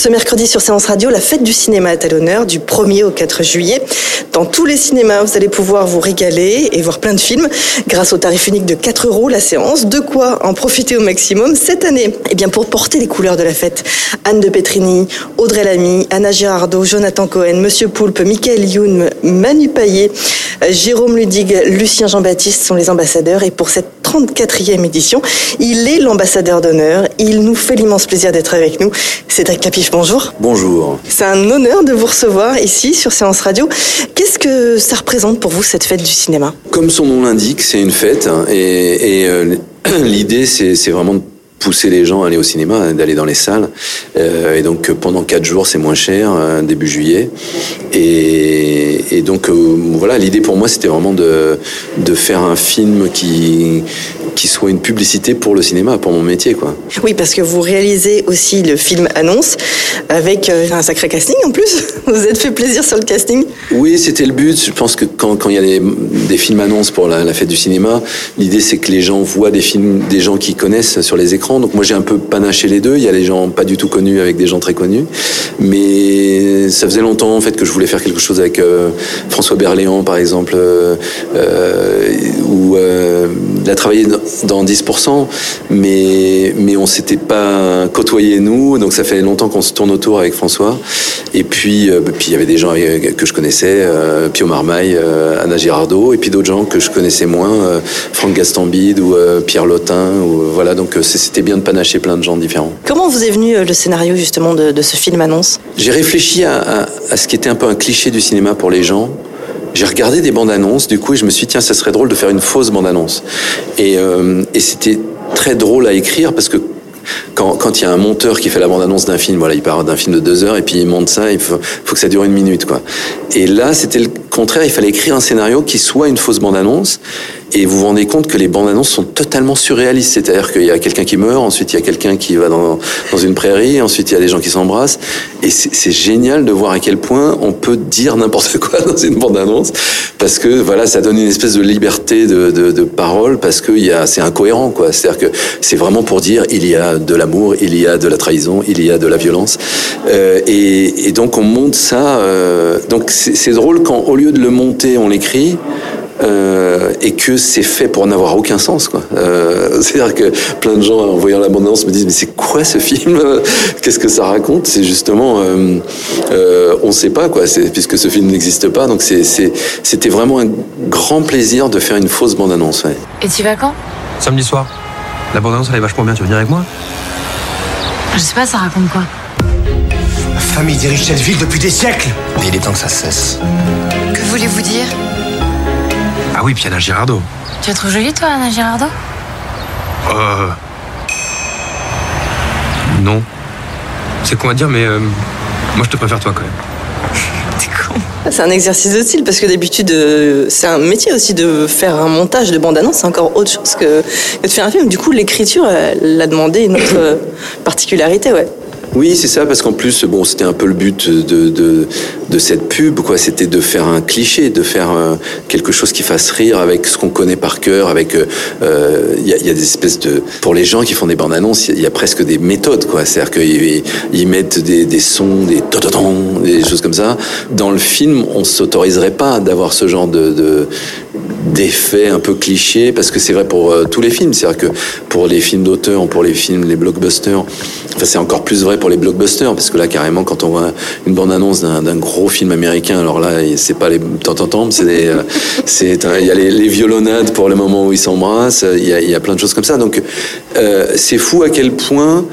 Ce mercredi sur Séance Radio, la fête du cinéma est à l'honneur du 1er au 4 juillet. Dans tous les cinémas, vous allez pouvoir vous régaler et voir plein de films grâce au tarif unique de 4 euros la séance. De quoi en profiter au maximum cette année Eh bien, pour porter les couleurs de la fête, Anne de Petrini, Audrey Lamy, Anna Girardot, Jonathan Cohen, Monsieur Poulpe, Michael Youn, Manu euh, Jérôme Ludig, Lucien Jean-Baptiste sont les ambassadeurs. Et pour cette 34e édition, il est l'ambassadeur d'honneur. Il nous fait l'immense plaisir d'être avec nous. Cédric Capiche, bonjour. Bonjour. C'est un honneur de vous recevoir ici sur Séance Radio. Qu'est-ce que ça représente pour vous cette fête du cinéma? Comme son nom l'indique, c'est une fête hein, et, et, euh, l'idée c'est c'est vraiment de pousser les gens à aller au cinéma, d'aller dans les salles. Euh, et donc pendant quatre jours, c'est moins cher, euh, début juillet. Et, et donc euh, voilà, l'idée pour moi, c'était vraiment de, de faire un film qui, qui soit une publicité pour le cinéma, pour mon métier, quoi. Oui, parce que vous réalisez aussi le film Annonce avec un sacré casting en plus. Vous êtes fait plaisir sur le casting Oui, c'était le but. Je pense que quand, quand il y a des, des films annonces pour la, la fête du cinéma, l'idée c'est que les gens voient des films, des gens qui connaissent sur les écrans. Donc moi j'ai un peu panaché les deux. Il y a les gens pas du tout connus avec des gens très connus. Mais ça faisait longtemps en fait que je voulais faire quelque chose avec euh, François Berléand par exemple, euh, euh, où euh, il a travaillé dans 10%, mais mais on s'était pas côtoyé nous. Donc ça fait longtemps qu'on se tourne autour avec François. Et puis euh, puis il y avait des gens que je connaissais, Pio Marmaille, Anna Girardot, et puis d'autres gens que je connaissais moins, Franck Gastambide ou Pierre Lotin. Ou, voilà, donc c'est- c'était bien de panacher plein de gens différents. Comment vous est venu euh, le scénario justement de, de ce film Annonce? J'ai réfléchi à, à- à ce qui était un peu un cliché du cinéma pour les gens. J'ai regardé des bandes annonces, du coup, et je me suis dit, tiens, ça serait drôle de faire une fausse bande annonce. Et, euh, et c'était très drôle à écrire parce que quand quand il y a un monteur qui fait la bande annonce d'un film, voilà, il part d'un film de deux heures et puis il monte ça, il faut, faut que ça dure une minute, quoi. Et là, c'était le contraire, il fallait écrire un scénario qui soit une fausse bande annonce. Et vous vous rendez compte que les bandes annonces sont totalement surréalistes. C'est-à-dire qu'il y a quelqu'un qui meurt, ensuite il y a quelqu'un qui va dans, une prairie, ensuite il y a des gens qui s'embrassent. Et c'est génial de voir à quel point on peut dire n'importe quoi dans une bande annonce. Parce que voilà, ça donne une espèce de liberté de, de, de parole parce que c'est incohérent. quoi. C'est-à-dire que c'est vraiment pour dire il y a de l'amour, il y a de la trahison, il y a de la violence. Euh, et, et donc on monte ça. euh, donc c'est drôle quand au lieu de le monter, on l'écrit. Euh, et que c'est fait pour n'avoir aucun sens quoi. Euh, C'est-à-dire que plein de gens en voyant l'abondance me disent mais c'est quoi ce film Qu'est-ce que ça raconte C'est justement euh, euh, on sait pas quoi. C'est puisque ce film n'existe pas donc c'est c'est- c'était vraiment un grand plaisir de faire une fausse bande annonce. Ouais. Et tu vas quand Samedi soir. La bande-annonce, elle est vachement bien. Tu veux venir avec moi Je sais pas, ça raconte quoi Ma famille dirige cette ville depuis des siècles. Mais il est temps que ça cesse. Que voulez-vous dire Ah oui, puis Anna Girardot. Tu la trouves jolie, toi, Anna Girardot? Euh... Non. C'est con à dire, mais euh, moi je te préfère toi quand même. T'es con. C'est un exercice de style parce que d'habitude, euh, c'est un métier aussi de faire un montage de bande-annonce, c'est encore autre chose que, que de faire un film. Du coup, l'écriture, elle a demandé une autre euh, particularité, ouais. Oui, c'est ça, parce qu'en plus, bon, c'était un peu le but de, de, de cette pub, quoi. C'était de faire un cliché, de faire euh, quelque chose qui fasse rire avec ce qu'on connaît par cœur, avec, euh, il y, a, il y a des espèces de, pour les gens qui font des bandes annonces, il y, a- il presque des méthodes, quoi. C'est-à-dire qu'ils ils mettent des, des sons, des des choses comme ça. Dans le film, on s'autoriserait pas d'avoir ce genre de, de d'effets un peu clichés parce que c'est vrai pour euh, tous les films. C'est à dire que pour les films d'auteur pour les films les blockbusters enfin c'est encore plus vrai pour les blockbusters parce que là carrément quand on voit une bande annonce d'un gros film américain alors là c'est pas les tant c'est des euh, c'est il y a les, les pour le moment où ils s'embrassent il y a, y a plein de choses comme ça. Donc euh, c'est fou à quel point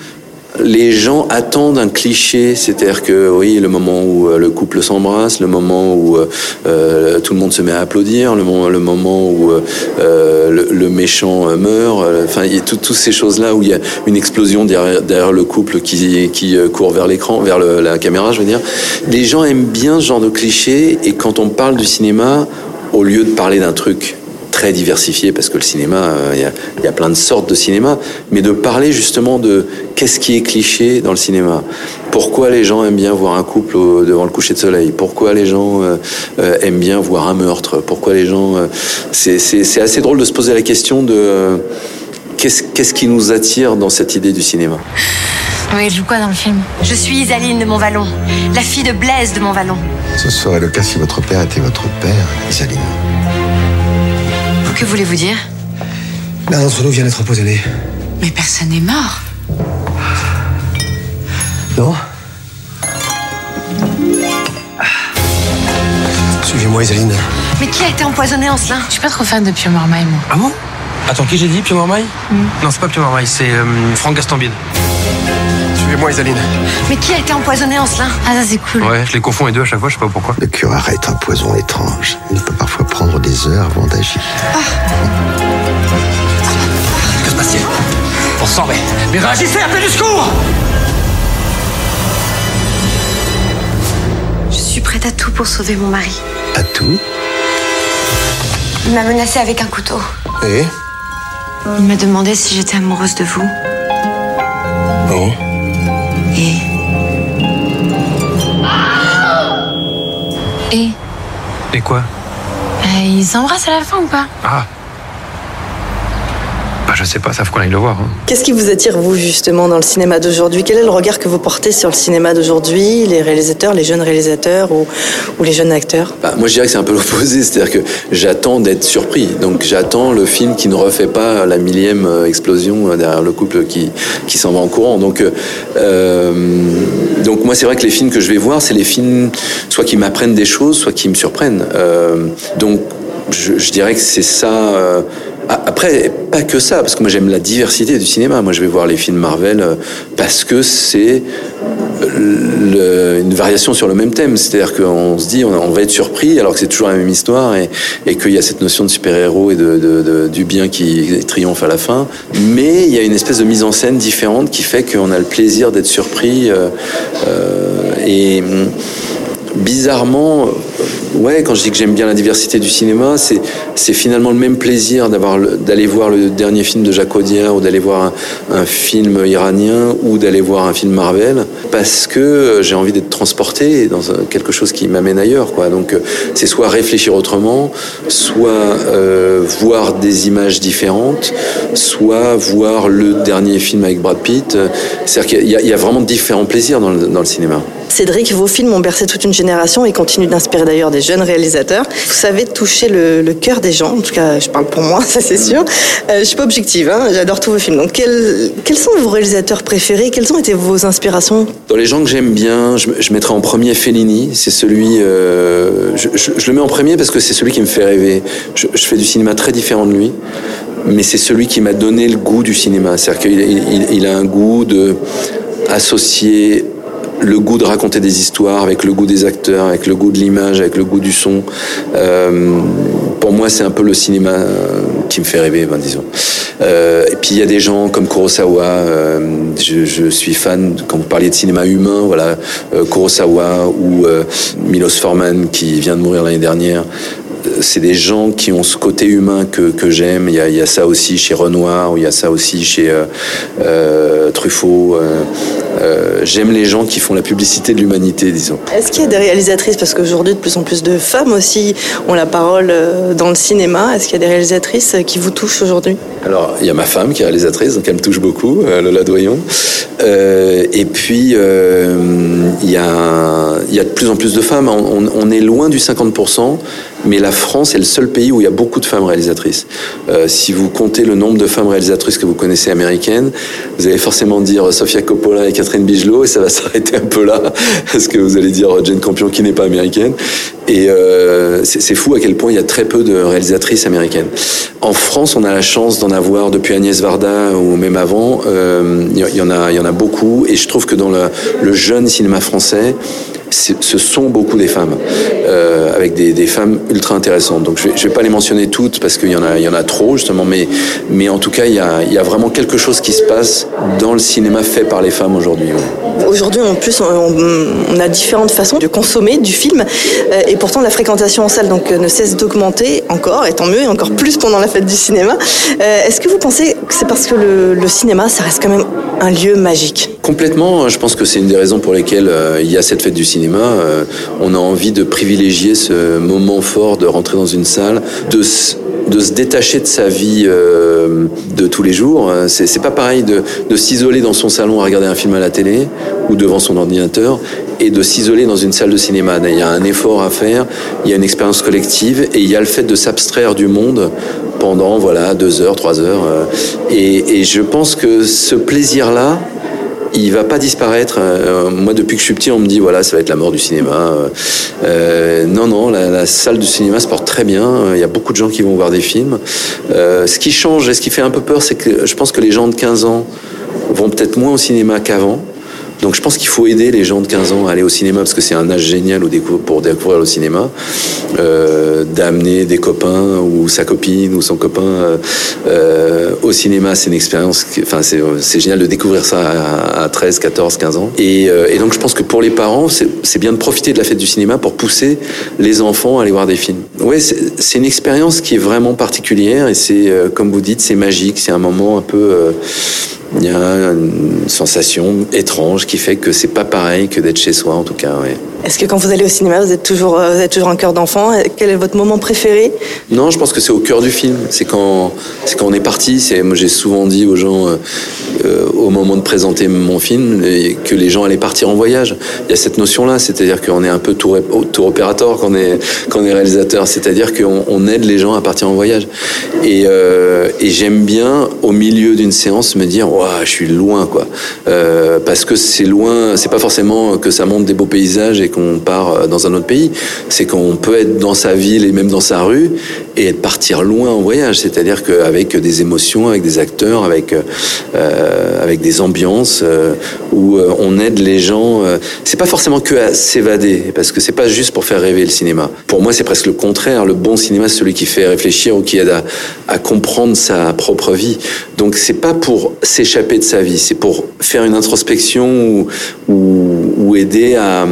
les gens attendent un cliché, c'est-à-dire que oui, le moment où euh, le couple s'embrasse, le moment où euh, euh, tout le monde se met à applaudir, le moment, où le, méchant meurt, enfin il y a toutes ces choses-là où il y a une explosion derrière, le couple qui, court vers l'écran, vers la caméra, je veux dire. Les gens aiment bien ce genre de cliché et quand on parle du cinéma, au lieu de parler d'un truc très diversifié parce que le cinéma, il euh, y, y, a plein de sortes de cinéma, mais de parler justement de qu'est-ce qui est cliché dans le cinéma. Pourquoi les gens aiment bien voir un couple au, devant le coucher de soleil? Pourquoi les gens euh, euh, aiment bien voir un meurtre? Pourquoi les gens... Euh, c'est assez drôle de se poser la question de euh, qu'est-ce qu'est-ce qui nous attire dans cette idée du cinéma? Oui, je joue quoi dans le film? Je suis Isaline de Montvalon, la fille de Blaise de Montvalon. Ce serait le cas si votre père était votre père, Isaline. Que voulez-vous dire L'un d'entre nous vient d'être empoisonné. Mais personne n'est mort. Non Suivez-moi, Isaline. Mais qui a été empoisonné, Ancelin Je suis pas trop fan de Pio Marmaille, moi. Ah bon Attends, qui j'ai dit Pio Marmaille mm. Non, c'est pas Pio Marmaille, c'est euh, Franck Gastambide. Suivez-moi, Isaline. Mais qui a été empoisonné, Ancelin Ah, ça c'est cool. Ouais, je les confonds les deux à chaque fois, je sais pas pourquoi. Le curare est un poison étrange. Il peut parfois prendre des heures avant d'agir. Ah. Que se passe-t-il On s'en va. Mais réagissez, appelez du secours Je suis prête à tout pour sauver mon mari. À tout Il m'a menacé avec un couteau. Et Il m'a demandé si j'étais amoureuse de vous. Oh. Et Et Et quoi? Euh, Ils s'embrassent à la fin ou pas? Ah je sais pas, ça faut qu'on aille le voir. Hein. Qu'est-ce qui vous attire, vous, justement, dans le cinéma d'aujourd'hui? Quel est le regard que vous portez sur le cinéma d'aujourd'hui, les réalisateurs, les jeunes réalisateurs ou, ou les jeunes acteurs? Bah, Moi, je dirais que c'est un peu l'opposé, c'est-à-dire que j'attends d'être surpris. Donc, j'attends le film qui ne refait pas la millième euh, explosion derrière le couple qui, qui s'en va en courant. Donc, euh, donc moi, c'est vrai que les films que je vais voir, c'est les films soit qui m'apprennent des choses, soit qui me surprennent. Euh, donc, je, je, dirais que c'est ça. Euh, après, pas que ça, parce que moi j'aime la diversité du cinéma. Moi je vais voir les films Marvel parce que c'est une variation sur le même thème. C'est-à-dire qu'on se dit on, va être surpris alors que c'est toujours la même histoire et, qu'il y a cette notion de super-héros et de, du bien qui triomphe à la fin. Mais il y a une espèce de mise en scène différente qui fait qu'on a le plaisir d'être surpris. Euh, euh, et bizarrement, ouais, quand je dis que j'aime bien la diversité du cinéma, c'est finalement le même plaisir d'aller voir le dernier film de Jacques ou d'aller voir un, film iranien ou d'aller voir un film Marvel parce que j'ai envie d'être transporté dans quelque chose qui m'amène ailleurs. Donc c'est soit réfléchir autrement, soit euh, voir des images différentes, soit voir le dernier film avec Brad Pitt. C'est-à-dire qu'il y, a vraiment différents plaisirs dans le cinéma. Cédric, vos films ont bercé toute une génération et continuent d'inspirer d'ailleurs des jeunes réalisateurs. Vous savez toucher le, cœur des gens, en tout cas je parle pour moi, ça c'est sûr. Euh, je suis pas objective, hein, j'adore tous vos films. Donc quels, sont vos réalisateurs préférés? Quelles ont été vos inspirations? Dans les gens que j'aime bien, je, je, mettrais en premier Fellini. C'est celui, euh, je, le mets en premier parce que c'est celui qui me fait rêver. Je, fais du cinéma très différent de lui, mais c'est celui qui m'a donné le goût du cinéma. C'est-à-dire qu'il il, il a un goût de associer le goût de raconter des histoires, avec le goût des acteurs, avec le goût de l'image, avec le goût du son. Euh, pour moi, c'est un peu le cinéma qui me fait rêver, ben, disons. Euh, et puis il y a des gens comme Kurosawa. Euh, je, je, suis fan quand vous parliez de cinéma humain, voilà, euh, Kurosawa ou euh, Milos Forman qui vient de mourir l'année dernière c'est des gens qui ont ce côté humain que, que j'aime. Il, il, y a ça aussi chez Renoir, ou il y a ça aussi chez euh, euh, Truffaut. Euh, j'aime les gens qui font la publicité de l'humanité, disons. Est-ce qu'il y a des réalisatrices, parce qu'aujourd'hui de plus en plus de femmes aussi ont la parole dans le cinéma, est-ce qu'il y a des réalisatrices qui vous touchent aujourd'hui? Alors, il y a ma femme qui est réalisatrice, donc elle me touche beaucoup, Lola Doyon. et puis, il y, a, il y a de plus en plus de femmes. On, on est loin du 50%, mais la France est le seul pays où il y a beaucoup de femmes réalisatrices. Euh, si vous comptez le nombre de femmes réalisatrices que vous connaissez américaines, vous allez forcément dire Sofia Coppola et Catherine Bigelow, et ça va s'arrêter un peu là, parce que vous allez dire Jane Campion qui n'est pas américaine. Et euh, c'est fou à quel point il y a très peu de réalisatrices américaines. En France, on a la chance d'en avoir depuis Agnès Varda ou même avant. Euh, il y, en a, beaucoup. Et je trouve que dans le jeune cinéma français, ce sont beaucoup des femmes, euh, avec des, des, femmes ultra intéressantes. Donc je ne vais, vais, pas les mentionner toutes parce qu'il y, en a, il y en a trop justement, mais, mais en tout cas, il y, a, il y a vraiment quelque chose qui se passe dans le cinéma fait par les femmes aujourd'hui. Aujourd'hui, en plus, on, a différentes façons de consommer du film, euh, et pourtant la fréquentation en salle donc, ne cesse d'augmenter encore, et tant mieux, et encore plus pendant la fête du cinéma. Euh, Est-ce que vous pensez que c'est parce que le, cinéma, ça reste quand même un lieu magique? Complètement, je pense que c'est une des raisons pour lesquelles euh, il y a cette fête du cinéma. Euh, on a envie de privilégier ce moment fort de rentrer dans une salle, de de se détacher de sa vie euh, de tous les jours. C'est pas pareil de, de s'isoler dans son salon à regarder un film à la télé ou devant son ordinateur et de s'isoler dans une salle de cinéma. Il y a un effort à faire, il y a une expérience collective et il y a le fait de s'abstraire du monde pendant voilà deux heures, trois heures. Et, et je pense que ce plaisir-là, il va pas disparaître. Euh, moi, depuis que je suis petit, on me dit voilà, ça va être la mort du cinéma. Euh, non, non, la, salle du cinéma se porte très bien. Il y a beaucoup de gens qui vont voir des films. Euh, ce qui change et ce qui fait un peu peur, c'est que je pense que les gens de 15 ans vont peut-être moins au cinéma qu'avant. Donc je pense qu'il faut aider les gens de 15 ans à aller au cinéma parce que c'est un âge génial pour découvrir le cinéma, euh, d'amener des copains ou sa copine ou son copain euh, au cinéma, c'est une expérience, enfin c'est génial de découvrir ça à, à, 13, 14, 15 ans. Et, euh, et donc je pense que pour les parents, c'est bien de profiter de la fête du cinéma pour pousser les enfants à aller voir des films. Ouais, c'est une expérience qui est vraiment particulière et c'est, comme vous dites, c'est magique, c'est un moment un peu il y a une sensation étrange qui fait que c'est pas pareil que d'être chez soi en tout cas. Est-ce que quand vous allez au cinéma, vous êtes toujours, vous êtes toujours un cœur d'enfant? Quel est votre moment préféré? Non, je pense que c'est au cœur du film. C'est quand, c'est quand on est parti. C'est, moi, j'ai souvent dit aux gens, euh, au moment de présenter mon film, que les gens allaient partir en voyage. Il y a cette notion-là, c'est-à-dire qu'on est un peu tour, tour opérateur quand est, quand est réalisateur. C'est-à-dire qu'on on aide les gens à partir en voyage. Et, euh, j'aime bien, au milieu d'une séance, me dire, ouais, je suis loin, quoi. Euh, parce que c'est loin. C'est pas forcément que ça montre des beaux paysages et qu'on part dans un autre pays. C'est qu'on peut être dans sa ville et même dans sa rue et partir loin en voyage. C'est-à-dire qu'avec des émotions, avec des acteurs, avec euh, avec des ambiances euh, où euh, on aide les gens. Euh, c'est pas forcément que à s'évader parce que c'est pas juste pour faire rêver le cinéma. Pour moi, c'est presque le contraire. Le bon cinéma, c'est celui qui fait réfléchir ou qui aide à, comprendre sa propre vie. Donc c'est pas pour s'échapper de sa vie, c'est pour faire une introspection ou, aider à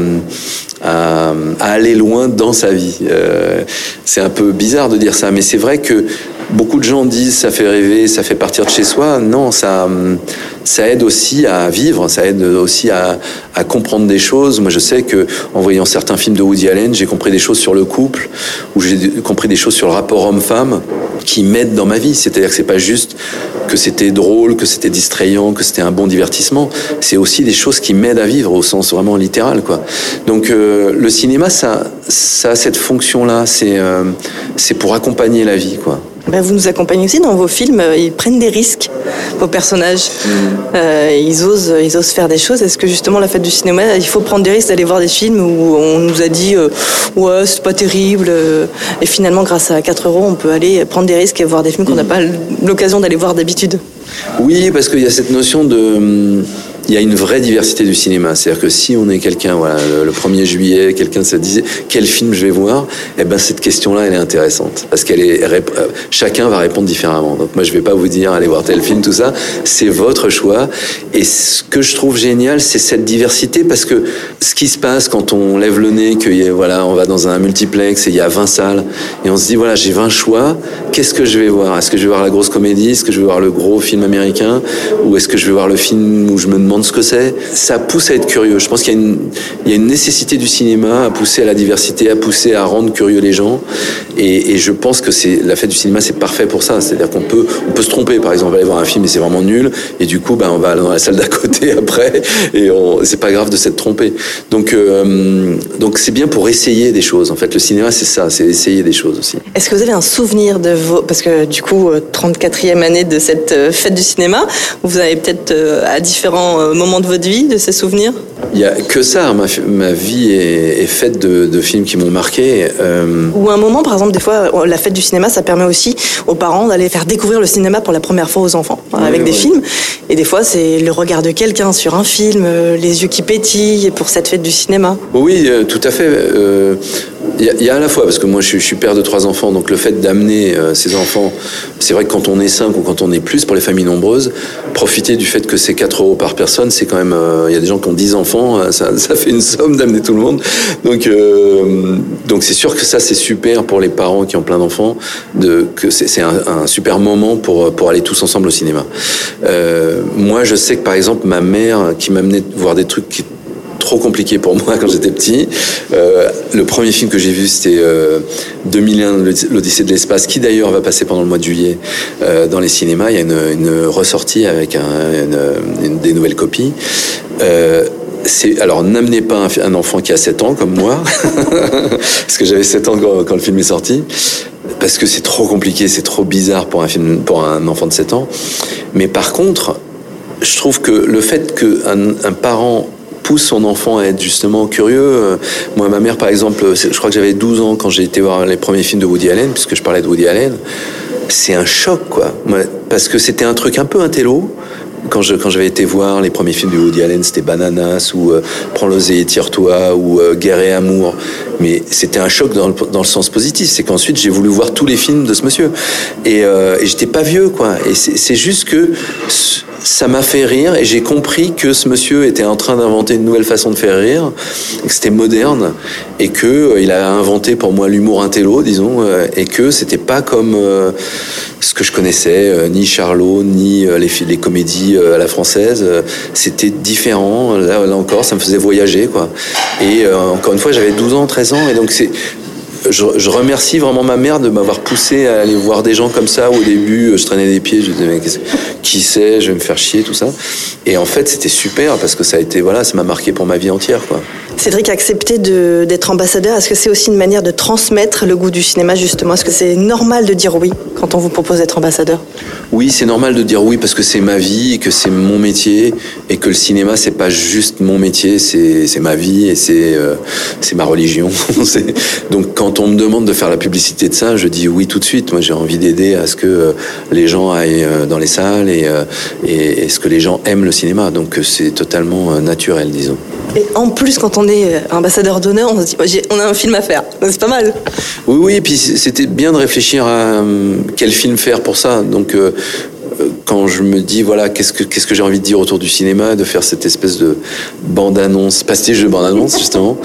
à, à, aller loin dans sa vie. Euh, c'est un peu bizarre de dire ça, mais c'est vrai que beaucoup de gens disent ça fait rêver, ça fait partir de chez soi. Non, ça, ça aide aussi à vivre, ça aide aussi à, à comprendre des choses. Moi, je sais que en voyant certains films de Woody Allen, j'ai compris des choses sur le couple, ou j'ai compris des choses sur le rapport homme-femme qui m'aident dans ma vie. C'est-à-dire que c'est pas juste que c'était drôle, que c'était distrayant, que c'était un bon divertissement. C'est aussi des choses qui m'aident à vivre au sens vraiment littéral, quoi. Donc euh, le cinéma, ça, ça a cette fonction-là. C'est euh, c'est pour accompagner la vie, quoi. Ben, vous nous accompagnez aussi dans vos films. Ils prennent des risques, vos personnages. Euh, ils, osent, ils osent faire des choses. Est-ce que justement, la fête du cinéma, il faut prendre des risques d'aller voir des films où on nous a dit euh, Ouais, c'est pas terrible. euh, Et finalement, grâce à 4 euros, on peut aller prendre des risques et voir des films qu'on n'a pas l'occasion d'aller voir d'habitude? Oui, parce qu'il y a cette notion de. Il y a une vraie diversité du cinéma. C'est-à-dire que si on est quelqu'un, voilà, le, 1er juillet, quelqu'un se disait quel film je vais voir, eh ben cette question-là, elle est intéressante parce qu'elle est chacun va répondre différemment. Donc moi, je vais pas vous dire allez voir tel film, tout ça. C'est votre choix. Et ce que je trouve génial, c'est cette diversité parce que ce qui se passe quand on lève le nez, que voilà, on va dans un multiplex et il y a 20 salles et on se dit voilà, j'ai 20 choix. Qu'est-ce que je vais voir? Est-ce que je vais voir la grosse comédie? Est-ce que je vais voir le gros film américain? Ou est-ce que je vais voir le film où je me demande ce que c'est, ça pousse à être curieux. Je pense qu'il y, a une nécessité du cinéma à pousser à la diversité, à pousser à rendre curieux les gens. Et, je pense que c'est la fête du cinéma, c'est parfait pour ça. C'est-à-dire qu'on peut, on peut se tromper. Par exemple, on va aller voir un film et c'est vraiment nul, et du coup, ben, on va aller dans la salle d'à côté après, et c'est pas grave de s'être trompé. Donc, euh, donc c'est bien pour essayer des choses. En fait, le cinéma, c'est ça, c'est essayer des choses aussi. Est-ce que vous avez un souvenir de vos, parce que du coup, 34e année de cette fête du cinéma, vous avez peut-être à différents moments de votre vie, de ces souvenirs il y a que ça. Ma, ma vie est, est faite de, de, films qui m'ont marqué. Euh... Ou un moment, par exemple, des fois, la fête du cinéma, ça permet aussi aux parents d'aller faire découvrir le cinéma pour la première fois aux enfants, hein, avec des oui. films. Et des fois, c'est le regard de quelqu'un sur un film, euh, les yeux qui pétillent pour cette fête du cinéma. Oui, euh, tout à fait. Euh, il y, y, a à la fois, parce que moi je, je suis père de trois enfants, donc le fait d'amener euh, ces enfants, c'est vrai que quand on est cinq ou quand on est plus, pour les familles nombreuses, profiter du fait que c'est 4 euros par personne, c'est quand même. Il euh, y a des gens qui ont 10 enfants, euh, ça, ça fait une somme d'amener tout le monde. Donc euh, donc c'est sûr que ça c'est super pour les parents qui ont plein d'enfants, de, que c'est un, un, super moment pour, pour aller tous ensemble au cinéma. moi je sais que par exemple ma mère qui m'amenait voir des trucs qui trop compliqué pour moi quand j'étais petit. Euh, le premier film que j'ai vu, c'était euh, 2001, l'Odyssée de l'espace, qui d'ailleurs va passer pendant le mois de juillet euh, dans les cinémas. Il y a une, ressortie avec un, une, des nouvelles copies. Euh, alors n'amenez pas un, enfant qui a 7 ans comme moi, parce que j'avais 7 ans quand, quand, le film est sorti, parce que c'est trop compliqué, c'est trop bizarre pour un film, pour un enfant de 7 ans. Mais par contre, je trouve que le fait qu'un un parent pousse son enfant à être justement curieux. Moi, ma mère, par exemple, je crois que j'avais 12 ans quand j'ai été voir les premiers films de Woody Allen, puisque je parlais de Woody Allen. C'est un choc, quoi. Parce que c'était un truc un peu intello. Quand je quand j'avais été voir les premiers films de Woody Allen, c'était Bananas ou euh, Prends l'oseille et tire-toi ou euh, Guerre et amour. Mais c'était un choc dans le, dans le sens positif. C'est qu'ensuite j'ai voulu voir tous les films de ce monsieur. Et, euh, et j'étais pas vieux, quoi. Et c'est juste que ça m'a fait rire et j'ai compris que ce monsieur était en train d'inventer une nouvelle façon de faire rire, que c'était moderne et que euh, il a inventé pour moi l'humour intello, disons, euh, et que c'était pas comme ce que je connaissais, ni Charlot, ni les comédies euh, à la française. c'était différent. Là, là, encore, ça me faisait voyager, quoi. Et encore une fois, j'avais 12 ans, 13 ans, et donc c'est je, remercie vraiment ma mère de m'avoir poussé à aller voir des gens comme ça. Au début, je traînais des pieds, je disais, mais qui c'est, je vais me faire chier, tout ça. Et en fait, c'était super parce que ça a été, voilà, ça m'a marqué pour ma vie entière, quoi. Cédric, accepter d'être ambassadeur, est-ce que c'est aussi une manière de transmettre le goût du cinéma, justement? Est-ce que c'est normal de dire oui quand on vous propose d'être ambassadeur? Oui, c'est normal de dire oui parce que c'est ma vie et que c'est mon métier et que le cinéma, c'est pas juste mon métier, c'est ma vie et c'est euh, ma religion. Donc, quand on me demande de faire la publicité de ça, je dis oui tout de suite. Moi, j'ai envie d'aider à ce que euh, les gens aillent euh, dans les salles et, et, et ce que les gens aiment le cinéma. Donc, c'est totalement naturel, disons. Et en plus, quand on est ambassadeur d'honneur, on se dit, on a un film à faire. C'est pas mal. Oui, oui, et puis c'était bien de réfléchir à euh, quel film faire pour ça. Donc, euh, quand je me dis, voilà, qu'est-ce que, qu'est-ce que j'ai envie de dire autour du cinéma, de faire cette espèce de bande-annonce, pastiche de bande-annonce, justement,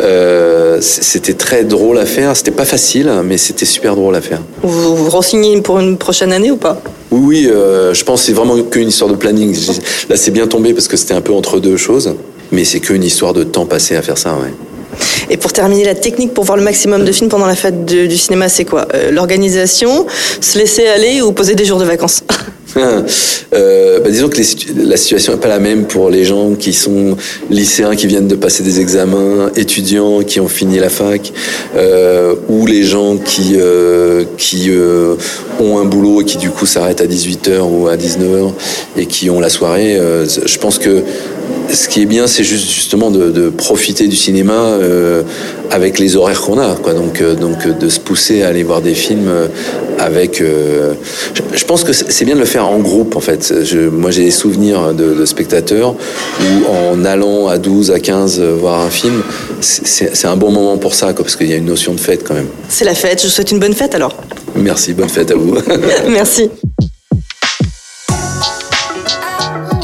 euh, c'était très drôle à faire. C'était pas facile, mais c'était super drôle à faire. Vous vous renseignez pour une prochaine année ou pas? Oui, oui, euh, je pense que c'est vraiment qu'une histoire de planning. Là, c'est bien tombé parce que c'était un peu entre deux choses. Mais c'est qu'une histoire de temps passé à faire ça, ouais. Et pour terminer, la technique pour voir le maximum de films pendant la fête de, du cinéma, c'est quoi? Euh, L'organisation, se laisser aller ou poser des jours de vacances? Euh, bah disons que les, la situation n'est pas la même pour les gens qui sont lycéens, qui viennent de passer des examens, étudiants qui ont fini la fac, euh, ou les gens qui, euh, qui ont un boulot et qui du coup s'arrêtent à 18h ou à 19h et qui ont la soirée. Je pense que ce qui est bien, c'est juste justement de, de, profiter du cinéma euh, avec les horaires qu'on a, quoi. Donc, euh, donc de se pousser à aller voir des films avec. Euh, je, je, pense que c'est bien de le faire en groupe, en fait. Je, moi, j'ai des souvenirs de, de, spectateurs où, en allant à 12, à 15 voir un film, c'est un bon moment pour ça, quoi, parce qu'il y a une notion de fête quand même. C'est la fête. Je vous souhaite une bonne fête alors. Merci, bonne fête à vous. Merci.